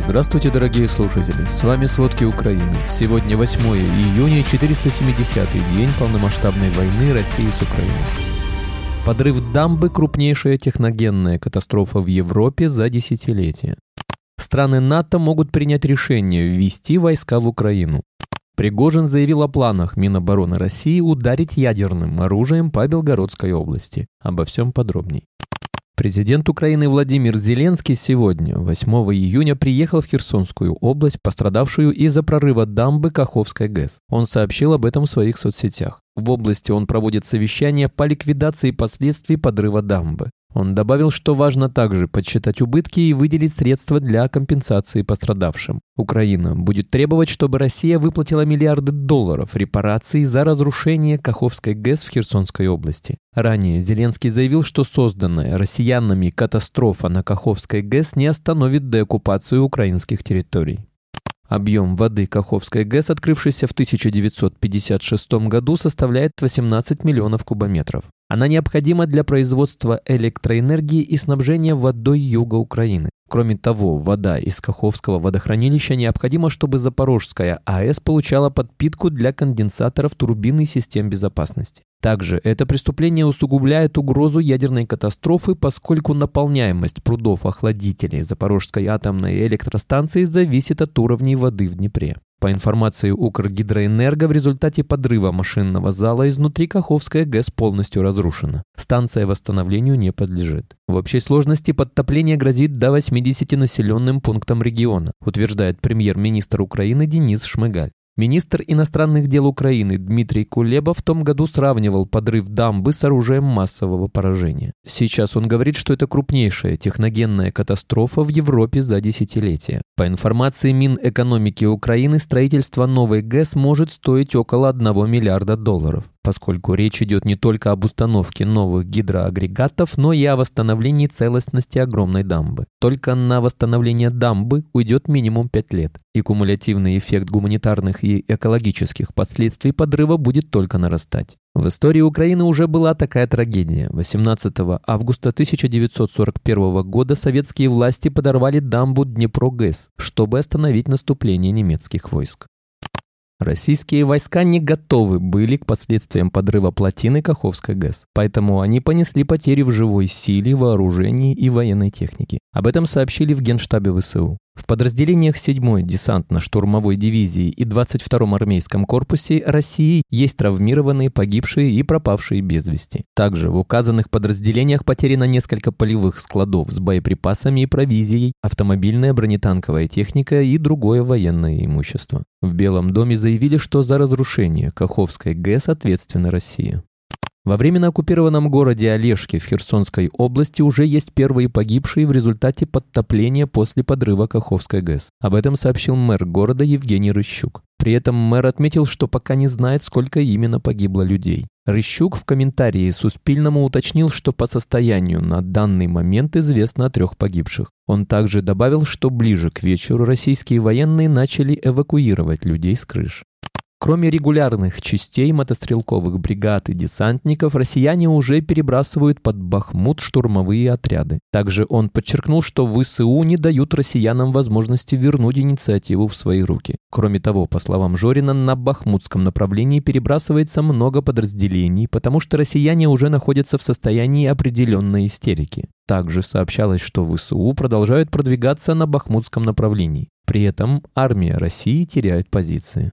Здравствуйте, дорогие слушатели! С вами «Сводки Украины». Сегодня 8 июня, 470-й день полномасштабной войны России с Украиной. Подрыв дамбы – крупнейшая техногенная катастрофа в Европе за десятилетие. Страны НАТО могут принять решение ввести войска в Украину. Пригожин заявил о планах Минобороны России ударить ядерным оружием по Белгородской области. Обо всем подробней. Президент Украины Владимир Зеленский сегодня, 8 июня, приехал в Херсонскую область, пострадавшую из-за прорыва дамбы Каховской ГЭС. Он сообщил об этом в своих соцсетях. В области он проводит совещание по ликвидации последствий подрыва дамбы. Он добавил, что важно также подсчитать убытки и выделить средства для компенсации пострадавшим. Украина будет требовать, чтобы Россия выплатила миллиарды долларов репараций за разрушение Каховской ГЭС в Херсонской области. Ранее Зеленский заявил, что созданная россиянами катастрофа на Каховской ГЭС не остановит деоккупацию украинских территорий. Объем воды Каховской ГЭС, открывшийся в 1956 году, составляет 18 миллионов кубометров. Она необходима для производства электроэнергии и снабжения водой юга Украины. Кроме того, вода из Каховского водохранилища необходима, чтобы Запорожская АЭС получала подпитку для конденсаторов турбин и систем безопасности. Также это преступление усугубляет угрозу ядерной катастрофы, поскольку наполняемость прудов охладителей Запорожской атомной электростанции зависит от уровней воды в Днепре. По информации Укргидроэнерго, в результате подрыва машинного зала изнутри Каховская ГЭС полностью разрушена. Станция восстановлению не подлежит. В общей сложности подтопление грозит до 80 населенным пунктам региона, утверждает премьер-министр Украины Денис Шмыгаль. Министр иностранных дел Украины Дмитрий Кулеба в том году сравнивал подрыв дамбы с оружием массового поражения. Сейчас он говорит, что это крупнейшая техногенная катастрофа в Европе за десятилетия. По информации Минэкономики Украины, строительство новой ГЭС может стоить около 1 миллиарда долларов поскольку речь идет не только об установке новых гидроагрегатов, но и о восстановлении целостности огромной дамбы. Только на восстановление дамбы уйдет минимум 5 лет, и кумулятивный эффект гуманитарных и экологических последствий подрыва будет только нарастать. В истории Украины уже была такая трагедия. 18 августа 1941 года советские власти подорвали дамбу Днепрогэс, чтобы остановить наступление немецких войск. Российские войска не готовы были к последствиям подрыва плотины Каховской ГЭС, поэтому они понесли потери в живой силе, вооружении и военной технике. Об этом сообщили в Генштабе ВСУ. В подразделениях 7-й десантно-штурмовой дивизии и 22-м армейском корпусе России есть травмированные, погибшие и пропавшие без вести. Также в указанных подразделениях потеряно несколько полевых складов с боеприпасами и провизией, автомобильная бронетанковая техника и другое военное имущество. В Белом доме заявили, что за разрушение Каховской ГЭС ответственна Россия. Во временно оккупированном городе Олежке в Херсонской области уже есть первые погибшие в результате подтопления после подрыва Каховской ГЭС. Об этом сообщил мэр города Евгений Рыщук. При этом мэр отметил, что пока не знает, сколько именно погибло людей. Рыщук в комментарии Суспильному уточнил, что по состоянию на данный момент известно о трех погибших. Он также добавил, что ближе к вечеру российские военные начали эвакуировать людей с крыш. Кроме регулярных частей мотострелковых бригад и десантников, россияне уже перебрасывают под Бахмут штурмовые отряды. Также он подчеркнул, что ВСУ не дают россиянам возможности вернуть инициативу в свои руки. Кроме того, по словам Жорина, на бахмутском направлении перебрасывается много подразделений, потому что россияне уже находятся в состоянии определенной истерики. Также сообщалось, что ВСУ продолжают продвигаться на бахмутском направлении. При этом армия России теряет позиции.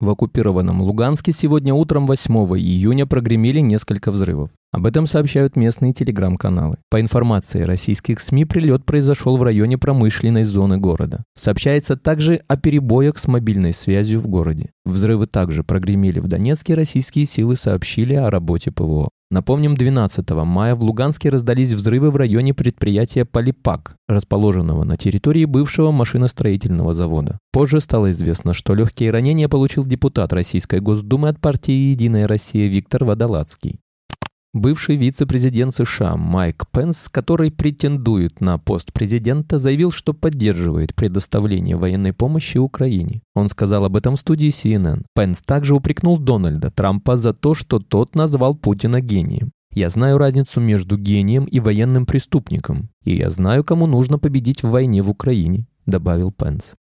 В оккупированном Луганске сегодня утром 8 июня прогремели несколько взрывов. Об этом сообщают местные телеграм-каналы. По информации российских СМИ, прилет произошел в районе промышленной зоны города. Сообщается также о перебоях с мобильной связью в городе. Взрывы также прогремели в Донецке, российские силы сообщили о работе ПВО. Напомним, 12 мая в Луганске раздались взрывы в районе предприятия «Полипак», расположенного на территории бывшего машиностроительного завода. Позже стало известно, что легкие ранения получил депутат Российской Госдумы от партии «Единая Россия» Виктор Водолацкий. Бывший вице-президент США Майк Пенс, который претендует на пост президента, заявил, что поддерживает предоставление военной помощи Украине. Он сказал об этом в студии CNN. Пенс также упрекнул Дональда Трампа за то, что тот назвал Путина гением. Я знаю разницу между гением и военным преступником, и я знаю, кому нужно победить в войне в Украине. добавил Пенс.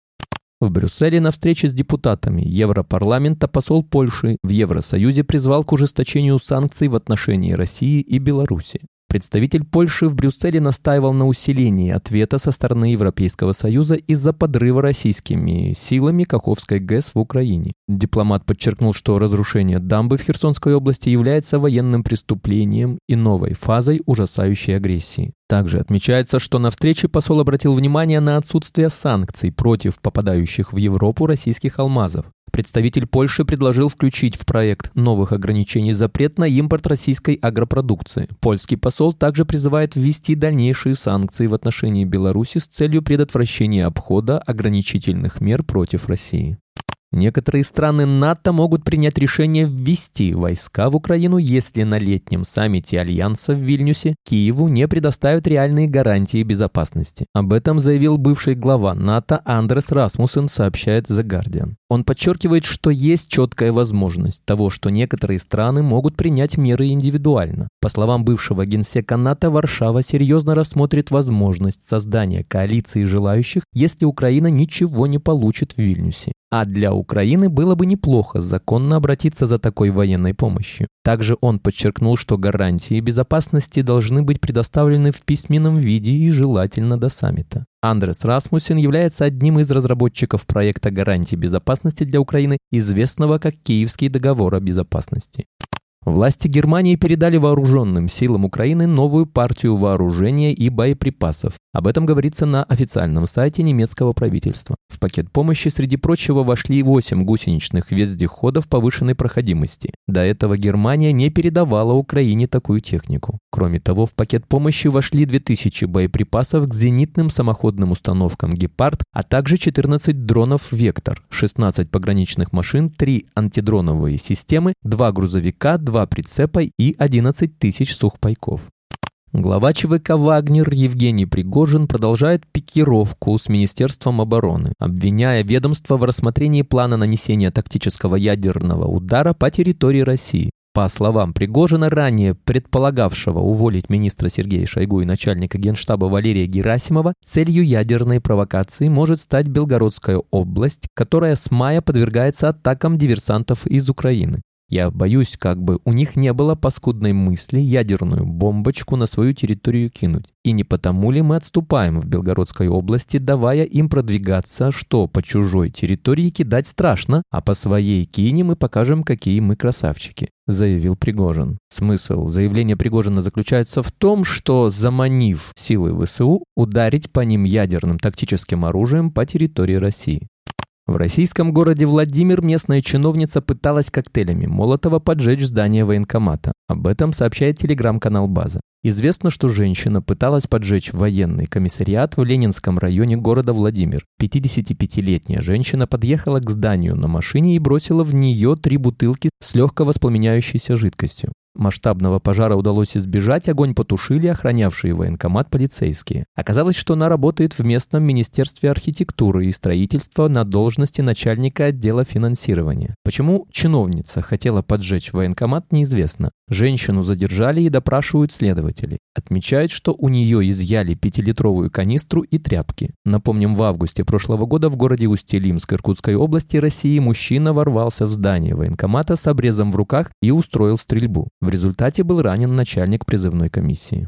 В Брюсселе на встрече с депутатами Европарламента посол Польши в Евросоюзе призвал к ужесточению санкций в отношении России и Беларуси. Представитель Польши в Брюсселе настаивал на усилении ответа со стороны Европейского Союза из-за подрыва российскими силами Каховской ГЭС в Украине. Дипломат подчеркнул, что разрушение дамбы в Херсонской области является военным преступлением и новой фазой ужасающей агрессии. Также отмечается, что на встрече посол обратил внимание на отсутствие санкций против попадающих в Европу российских алмазов. Представитель Польши предложил включить в проект новых ограничений запрет на импорт российской агропродукции. Польский посол также призывает ввести дальнейшие санкции в отношении Беларуси с целью предотвращения обхода ограничительных мер против России. Некоторые страны НАТО могут принять решение ввести войска в Украину, если на летнем саммите Альянса в Вильнюсе Киеву не предоставят реальные гарантии безопасности. Об этом заявил бывший глава НАТО Андрес Расмуссен, сообщает The Guardian. Он подчеркивает, что есть четкая возможность того, что некоторые страны могут принять меры индивидуально. По словам бывшего генсека НАТО, Варшава серьезно рассмотрит возможность создания коалиции желающих, если Украина ничего не получит в Вильнюсе. А для Украины было бы неплохо законно обратиться за такой военной помощью. Также он подчеркнул, что гарантии безопасности должны быть предоставлены в письменном виде и желательно до саммита. Андрес Расмусен является одним из разработчиков проекта гарантий безопасности для Украины, известного как Киевский договор о безопасности. Власти Германии передали вооруженным силам Украины новую партию вооружения и боеприпасов. Об этом говорится на официальном сайте немецкого правительства. В пакет помощи, среди прочего, вошли 8 гусеничных вездеходов повышенной проходимости. До этого Германия не передавала Украине такую технику. Кроме того, в пакет помощи вошли 2000 боеприпасов к зенитным самоходным установкам «Гепард», а также 14 дронов «Вектор», 16 пограничных машин, 3 антидроновые системы, 2 грузовика, 2 два прицепа и 11 тысяч сухпайков. Глава ЧВК «Вагнер» Евгений Пригожин продолжает пикировку с Министерством обороны, обвиняя ведомство в рассмотрении плана нанесения тактического ядерного удара по территории России. По словам Пригожина, ранее предполагавшего уволить министра Сергея Шойгу и начальника генштаба Валерия Герасимова, целью ядерной провокации может стать Белгородская область, которая с мая подвергается атакам диверсантов из Украины. Я боюсь, как бы у них не было паскудной мысли ядерную бомбочку на свою территорию кинуть. И не потому ли мы отступаем в Белгородской области, давая им продвигаться, что по чужой территории кидать страшно, а по своей кинем и покажем, какие мы красавчики, заявил Пригожин. Смысл заявления Пригожина заключается в том, что, заманив силы ВСУ, ударить по ним ядерным тактическим оружием по территории России. В российском городе Владимир местная чиновница пыталась коктейлями Молотова поджечь здание военкомата. Об этом сообщает телеграм-канал «База». Известно, что женщина пыталась поджечь военный комиссариат в Ленинском районе города Владимир. 55-летняя женщина подъехала к зданию на машине и бросила в нее три бутылки с легко воспламеняющейся жидкостью. Масштабного пожара удалось избежать, огонь потушили охранявшие военкомат полицейские. Оказалось, что она работает в местном Министерстве архитектуры и строительства на должности начальника отдела финансирования. Почему чиновница хотела поджечь военкомат, неизвестно. Женщину задержали и допрашивают следователи. Отмечают, что у нее изъяли пятилитровую канистру и тряпки. Напомним, в августе прошлого года в городе Усть-Илимск Иркутской области России мужчина ворвался в здание военкомата с обрезом в руках и устроил стрельбу. В результате был ранен начальник призывной комиссии.